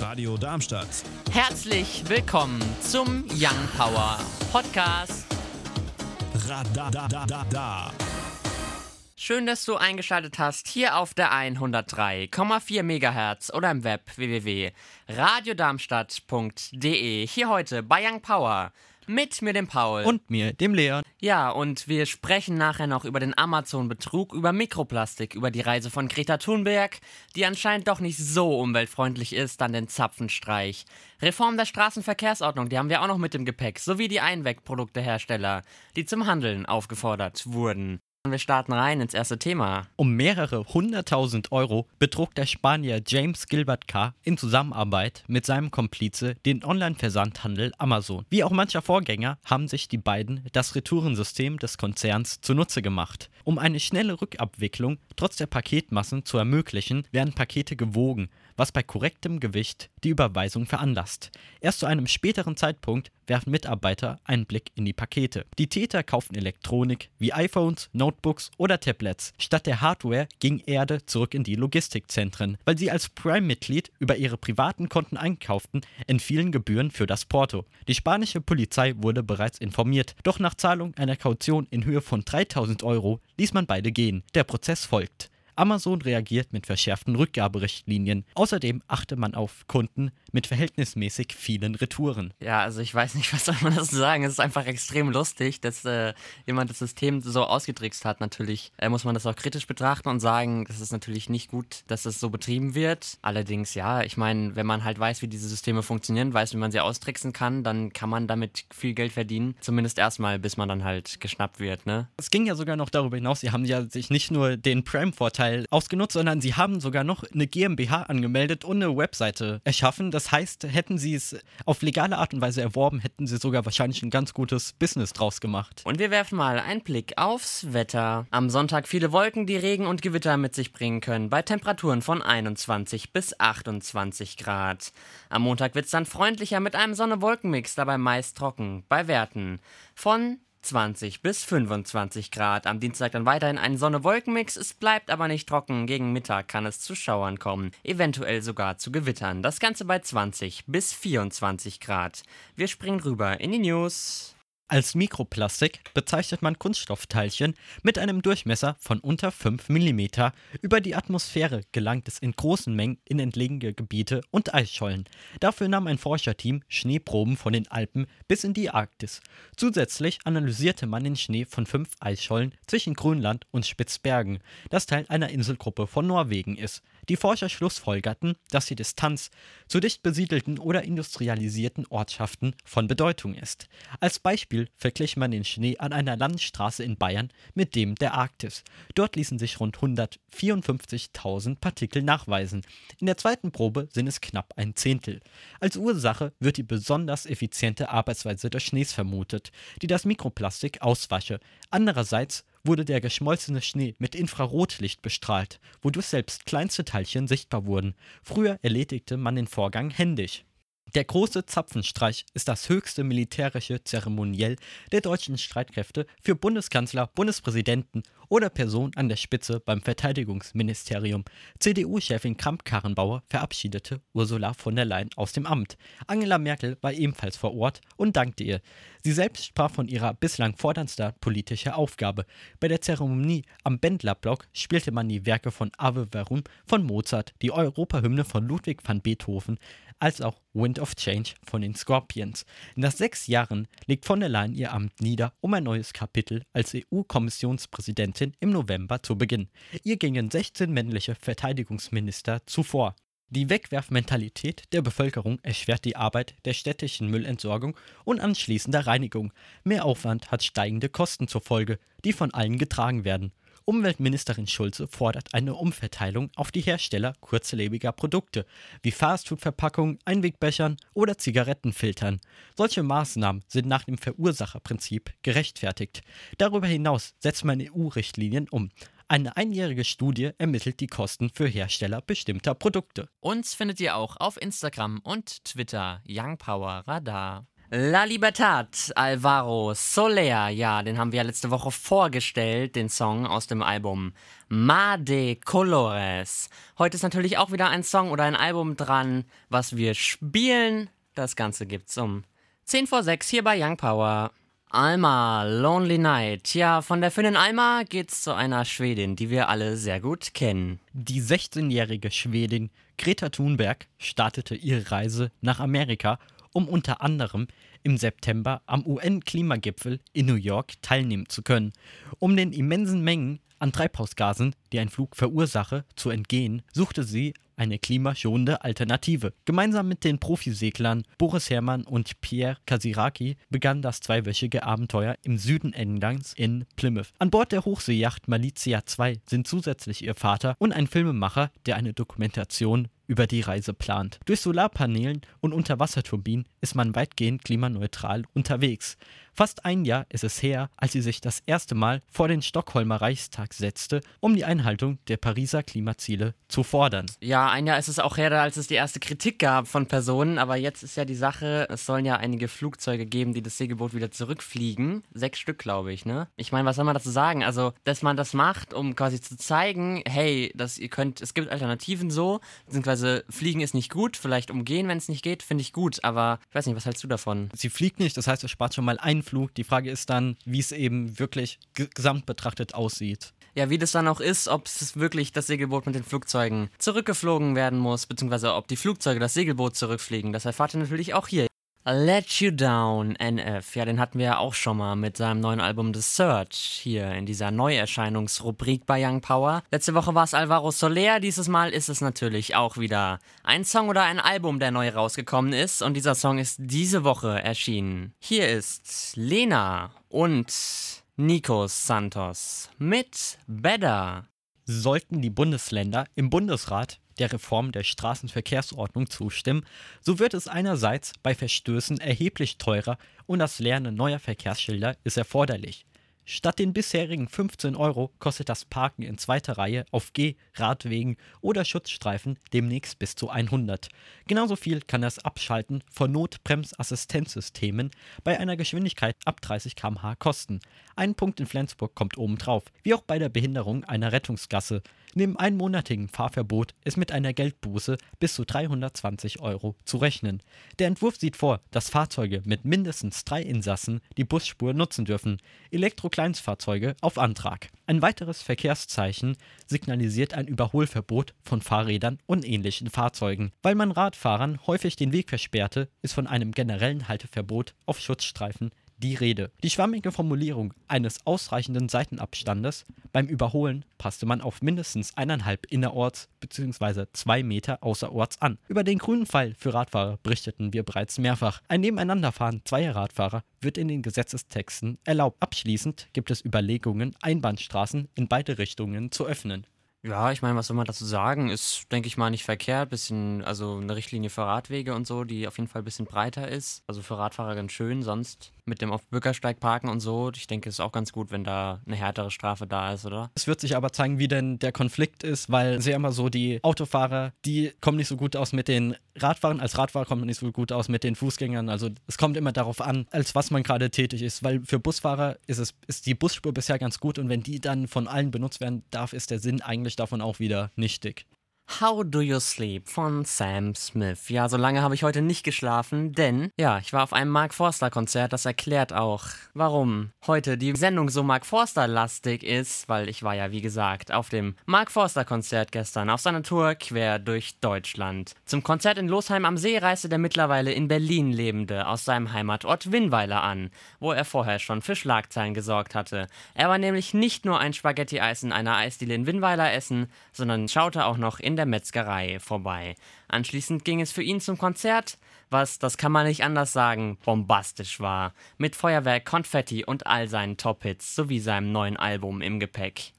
Radio Darmstadt. Herzlich willkommen zum Young Power Podcast. Radadadada. Schön, dass du eingeschaltet hast hier auf der 103,4 MHz oder im Web www.radiodarmstadt.de. Hier heute bei Young Power mit mir, dem Paul. Und mir, dem Leon. Ja, und wir sprechen nachher noch über den Amazon-Betrug, über Mikroplastik, über die Reise von Greta Thunberg, die anscheinend doch nicht so umweltfreundlich ist, dann den Zapfenstreich. Reform der Straßenverkehrsordnung, die haben wir auch noch mit im Gepäck, sowie die Einwegproduktehersteller, die zum Handeln aufgefordert wurden. Wir starten rein ins erste Thema. Um mehrere hunderttausend Euro betrug der Spanier James Gilbert Carr in Zusammenarbeit mit seinem Komplize den Online-Versandhandel Amazon. Wie auch mancher Vorgänger haben sich die beiden das Retourensystem des Konzerns zunutze gemacht. Um eine schnelle Rückabwicklung trotz der Paketmassen zu ermöglichen, werden Pakete gewogen, was bei korrektem Gewicht die Überweisung veranlasst. Erst zu einem späteren Zeitpunkt werfen Mitarbeiter einen Blick in die Pakete. Die Täter kauften Elektronik wie iPhones, Notebooks oder Tablets. Statt der Hardware ging Erde zurück in die Logistikzentren. Weil sie als Prime-Mitglied über ihre privaten Konten einkauften, entfielen Gebühren für das Porto. Die spanische Polizei wurde bereits informiert, doch nach Zahlung einer Kaution in Höhe von 3000 Euro ließ man beide gehen. Der Prozess folgt. Amazon reagiert mit verschärften Rückgaberichtlinien. Außerdem achte man auf Kunden mit verhältnismäßig vielen Retouren. Ja, also ich weiß nicht, was soll man dazu sagen. Es ist einfach extrem lustig, dass äh, jemand das System so ausgetrickst hat. Natürlich äh, muss man das auch kritisch betrachten und sagen, das ist natürlich nicht gut, dass es so betrieben wird. Allerdings, ja, ich meine, wenn man halt weiß, wie diese Systeme funktionieren, weiß, wie man sie austricksen kann, dann kann man damit viel Geld verdienen. Zumindest erstmal, bis man dann halt geschnappt wird, ne? Es ging ja sogar noch darüber hinaus, sie haben ja sich nicht nur den Prime-Vorteil ausgenutzt, sondern sie haben sogar noch eine GmbH angemeldet und eine Webseite erschaffen. Das heißt, hätten sie es auf legale Art und Weise erworben, hätten sie sogar wahrscheinlich ein ganz gutes Business draus gemacht. Und wir werfen mal einen Blick aufs Wetter. Am Sonntag viele Wolken, die Regen und Gewitter mit sich bringen können, bei Temperaturen von 21 bis 28 Grad. Am Montag wird es dann freundlicher mit einem Sonne-Wolken-Mix, dabei meist trocken, bei Werten von 20 bis 25 Grad. Am Dienstag dann weiterhin ein Sonne-Wolken-Mix. Es bleibt aber nicht trocken. Gegen Mittag kann es zu Schauern kommen, eventuell sogar zu Gewittern. Das Ganze bei 20 bis 24 Grad. Wir springen rüber in die News. Als Mikroplastik bezeichnet man Kunststoffteilchen mit einem Durchmesser von unter 5 mm. Über die Atmosphäre gelangt es in großen Mengen in entlegene Gebiete und Eisschollen. Dafür nahm ein Forscherteam Schneeproben von den Alpen bis in die Arktis. Zusätzlich analysierte man den Schnee von fünf Eisschollen zwischen Grönland und Spitzbergen, das Teil einer Inselgruppe von Norwegen ist. Die Forscher schlussfolgerten, dass die Distanz zu dicht besiedelten oder industrialisierten Ortschaften von Bedeutung ist. Als Beispiel verglich man den Schnee an einer Landstraße in Bayern mit dem der Arktis. Dort ließen sich rund 154.000 Partikel nachweisen. In der zweiten Probe sind es knapp ein Zehntel. Als Ursache wird die besonders effiziente Arbeitsweise des Schnees vermutet, die das Mikroplastik auswasche. Andererseits wurde der geschmolzene Schnee mit Infrarotlicht bestrahlt, wodurch selbst kleinste Teilchen sichtbar wurden. Früher erledigte man den Vorgang händisch. Der große Zapfenstreich ist das höchste militärische Zeremoniell der deutschen Streitkräfte für Bundeskanzler, Bundespräsidenten oder Person an der Spitze beim Verteidigungsministerium. CDU-Chefin Kramp-Karrenbauer verabschiedete Ursula von der Leyen aus dem Amt. Angela Merkel war ebenfalls vor Ort und dankte ihr. Sie selbst sprach von ihrer bislang forderndster politischer Aufgabe. Bei der Zeremonie am Bendlerblock spielte man die Werke von Ave Verum von Mozart, die Europahymne von Ludwig van Beethoven, als auch Wind of Change von den Scorpions. Nach sechs Jahren legt von der Leyen ihr Amt nieder, um ein neues Kapitel als EU-Kommissionspräsidentin im November zu beginnen. Ihr gingen 16 männliche Verteidigungsminister zuvor. Die Wegwerfmentalität der Bevölkerung erschwert die Arbeit der städtischen Müllentsorgung und anschließender Reinigung. Mehr Aufwand hat steigende Kosten zur Folge, die von allen getragen werden. Umweltministerin Schulze fordert eine Umverteilung auf die Hersteller kurzlebiger Produkte wie Fastfood-Verpackungen, Einwegbechern oder Zigarettenfiltern. Solche Maßnahmen sind nach dem Verursacherprinzip gerechtfertigt. Darüber hinaus setzt man EU-Richtlinien um. Eine einjährige Studie ermittelt die Kosten für Hersteller bestimmter Produkte. Uns findet ihr auch auf Instagram und Twitter Young Power Radar. La Libertad, Alvaro Soler, ja, den haben wir ja letzte Woche vorgestellt, den Song aus dem Album Ma de Colores. Heute ist natürlich auch wieder ein Song oder ein Album dran, was wir spielen. Das Ganze gibt's um 10 vor 6 hier bei Young Power. Alma, Lonely Night. Ja, von der Finnin Alma geht's zu einer Schwedin, die wir alle sehr gut kennen. Die 16-jährige Schwedin Greta Thunberg startete ihre Reise nach Amerika um unter anderem im September am UN-Klimagipfel in New York teilnehmen zu können. Um den immensen Mengen an Treibhausgasen, die ein Flug verursache, zu entgehen, suchte sie eine klimaschonende Alternative. Gemeinsam mit den Profiseglern Boris Herrmann und Pierre Kasiraki begann das zweiwöchige Abenteuer im Süden Englands in Plymouth. An Bord der Hochseejacht Malizia 2 sind zusätzlich ihr Vater und ein Filmemacher, der eine Dokumentation über die Reise plant. Durch Solarpanelen und Unterwasserturbinen ist man weitgehend klimaneutral unterwegs. Fast ein Jahr ist es her, als sie sich das erste Mal vor den Stockholmer Reichstag setzte, um die Einhaltung der Pariser Klimaziele zu fordern. Ja, ein Jahr ist es auch her, als es die erste Kritik gab von Personen, aber jetzt ist ja die Sache, es sollen ja einige Flugzeuge geben, die das Segelboot wieder zurückfliegen. Sechs Stück, glaube ich, ne? Ich meine, was soll man dazu sagen? Also, dass man das macht, um quasi zu zeigen, hey, dass ihr könnt, es gibt Alternativen so, beziehungsweise fliegen ist nicht gut, vielleicht umgehen, wenn es nicht geht, finde ich gut, aber ich weiß nicht, was hältst du davon? Sie fliegt nicht, das heißt, es spart schon mal einen Flug. Die Frage ist dann, wie es eben wirklich gesamt betrachtet aussieht. Ja, wie das dann auch ist, ob es wirklich das Segelboot mit den Flugzeugen zurückgeflogen werden muss, beziehungsweise ob die Flugzeuge das Segelboot zurückfliegen. Das erfahrt ihr natürlich auch hier. Let You Down, NF. Ja, den hatten wir ja auch schon mal mit seinem neuen Album The Search hier in dieser Neuerscheinungsrubrik bei Young Power. Letzte Woche war es Alvaro Soler, dieses Mal ist es natürlich auch wieder ein Song oder ein Album, der neu rausgekommen ist und dieser Song ist diese Woche erschienen. Hier ist Lena und Nikos Santos mit Better. Sollten die Bundesländer im Bundesrat der Reform der Straßenverkehrsordnung zustimmen, so wird es einerseits bei Verstößen erheblich teurer und das Lernen neuer Verkehrsschilder ist erforderlich. Statt den bisherigen 15 Euro kostet das Parken in zweiter Reihe auf Geh-, Radwegen oder Schutzstreifen demnächst bis zu 100. Genauso viel kann das Abschalten von Notbremsassistenzsystemen bei einer Geschwindigkeit ab 30 km/h kosten. Ein Punkt in Flensburg kommt obendrauf, wie auch bei der Behinderung einer Rettungsgasse. Neben einmonatigen Fahrverbot ist mit einer Geldbuße bis zu 320 Euro zu rechnen. Der Entwurf sieht vor, dass Fahrzeuge mit mindestens drei Insassen die Busspur nutzen dürfen, Elektrokleinstfahrzeuge auf Antrag. Ein weiteres Verkehrszeichen signalisiert ein Überholverbot von Fahrrädern und ähnlichen Fahrzeugen. Weil man Radfahrern häufig den Weg versperrte, ist von einem generellen Halteverbot auf Schutzstreifen die Rede. Die schwammige Formulierung eines ausreichenden Seitenabstandes beim Überholen passte man auf mindestens eineinhalb innerorts bzw. zwei Meter außerorts an. Über den grünen Pfeil für Radfahrer berichteten wir bereits mehrfach. Ein Nebeneinanderfahren zweier Radfahrer wird in den Gesetzestexten erlaubt. Abschließend gibt es Überlegungen, Einbahnstraßen in beide Richtungen zu öffnen. Ja, ich meine, was soll man dazu sagen? Ist, denke ich mal, nicht verkehrt. Bisschen, also eine Richtlinie für Radwege und so, die auf jeden Fall ein bisschen breiter ist. Also für Radfahrer ganz schön. Sonst mit dem auf Bürgersteig parken und so. Ich denke, es ist auch ganz gut, wenn da eine härtere Strafe da ist, oder? Es wird sich aber zeigen, wie denn der Konflikt ist, weil sehr immer so die Autofahrer, die kommen nicht so gut aus mit den Radfahrern. Als Radfahrer kommt man nicht so gut aus mit den Fußgängern. Also es kommt immer darauf an, als was man gerade tätig ist. Weil für Busfahrer ist es ist die Busspur bisher ganz gut und wenn die dann von allen benutzt werden darf, ist der Sinn eigentlich davon auch wieder nichtig. How Do You Sleep von Sam Smith. Ja, so lange habe ich heute nicht geschlafen, denn ja, ich war auf einem Mark Forster Konzert, das erklärt auch, warum heute die Sendung so Mark Forster lastig ist, weil ich war ja wie gesagt auf dem Mark Forster Konzert gestern auf seiner Tour quer durch Deutschland. Zum Konzert in Losheim am See reiste der mittlerweile in Berlin lebende aus seinem Heimatort Winnweiler an, wo er vorher schon für Schlagzeilen gesorgt hatte. Er war nämlich nicht nur ein Spaghetti-Eis in einer Eisdiele in Winnweiler essen, sondern schaute auch noch in in der Metzgerei vorbei. Anschließend ging es für ihn zum Konzert, was, das kann man nicht anders sagen, bombastisch war. Mit Feuerwerk, Konfetti und all seinen Top-Hits sowie seinem neuen Album im Gepäck.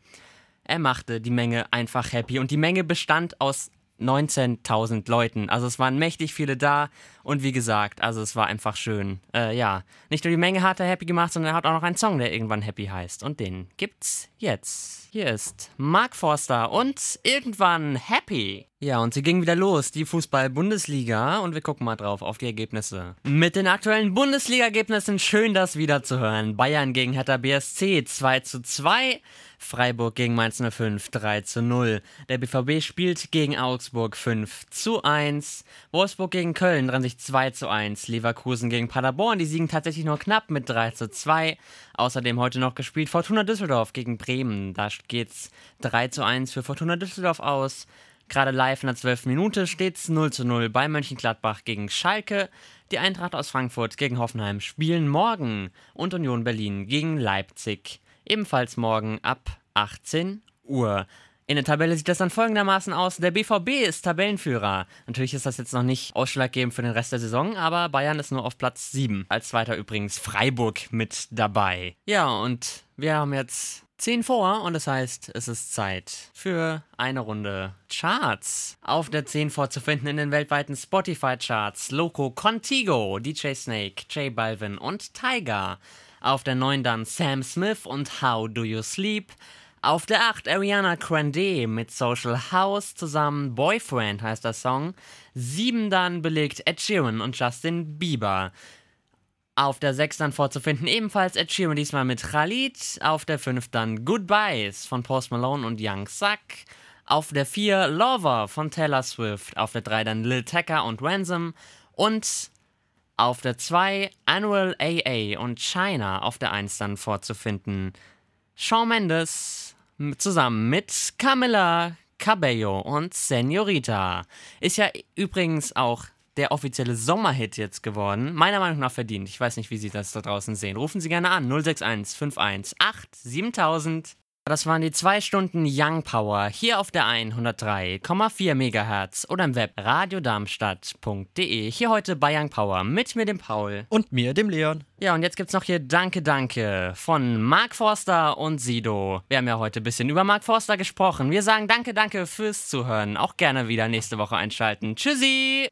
Er machte die Menge einfach happy und die Menge bestand aus 19.000 Leuten. Also es waren mächtig viele da und wie gesagt, also es war einfach schön. Äh, ja, nicht nur die Menge hat er happy gemacht, sondern er hat auch noch einen Song, der irgendwann happy heißt und den gibt's jetzt. Hier ist Mark Forster und irgendwann Happy. Ja, und sie ging wieder los, die Fußball-Bundesliga, und wir gucken mal drauf auf die Ergebnisse. Mit den aktuellen Bundesliga-Ergebnissen schön, das wieder zu hören. Bayern gegen Hertha BSC 2 zu 2. Freiburg gegen Mainz 05 3 zu 0. Der BVB spielt gegen Augsburg 5 zu 1. Wolfsburg gegen Köln dran sich 2 zu 1. Leverkusen gegen Paderborn, die siegen tatsächlich nur knapp mit 3 zu 2. Außerdem heute noch gespielt Fortuna Düsseldorf gegen Bremen. Da geht's 3 zu 1 für Fortuna Düsseldorf aus. Gerade live in der 12. Minute steht's 0 zu 0 bei Mönchengladbach gegen Schalke. Die Eintracht aus Frankfurt gegen Hoffenheim spielen morgen und Union Berlin gegen Leipzig. Ebenfalls morgen ab 18 Uhr. In der Tabelle sieht das dann folgendermaßen aus. Der BVB ist Tabellenführer. Natürlich ist das jetzt noch nicht ausschlaggebend für den Rest der Saison, aber Bayern ist nur auf Platz 7. Als zweiter übrigens Freiburg mit dabei. Ja, und wir haben jetzt 10 vor und das heißt, es ist Zeit für eine Runde Charts. Auf der 10 vorzufinden in den weltweiten Spotify-Charts Loco Contigo, DJ Snake, J Balvin und Tiger. Auf der 9 dann Sam Smith und How Do You Sleep. Auf der 8 Ariana Grande mit Social House zusammen Boyfriend heißt der Song. 7 dann belegt Ed Sheeran und Justin Bieber. Auf der 6 dann vorzufinden ebenfalls Ed Sheeran, diesmal mit Khalid. Auf der 5 dann Goodbyes von Post Malone und Young Suck. Auf der 4 Lover von Taylor Swift. Auf der 3 dann Lil Tecca und Ransom. Und auf der 2 Annual AA und China auf der 1 dann vorzufinden. Shawn Mendes zusammen mit Camilla Cabello und Senorita. Ist ja übrigens auch der offizielle Sommerhit jetzt geworden. Meiner Meinung nach verdient. Ich weiß nicht, wie Sie das da draußen sehen. Rufen Sie gerne an 061 51 8 7000. Das waren die zwei Stunden Young Power hier auf der 103,4 MHz oder im Web radiodarmstadt.de. Hier heute bei Young Power mit mir, dem Paul. Und mir, dem Leon. Ja, und jetzt gibt's noch hier Danke, Danke von Mark Forster und Sido. Wir haben ja heute ein bisschen über Mark Forster gesprochen. Wir sagen Danke, Danke fürs Zuhören. Auch gerne wieder nächste Woche einschalten. Tschüssi!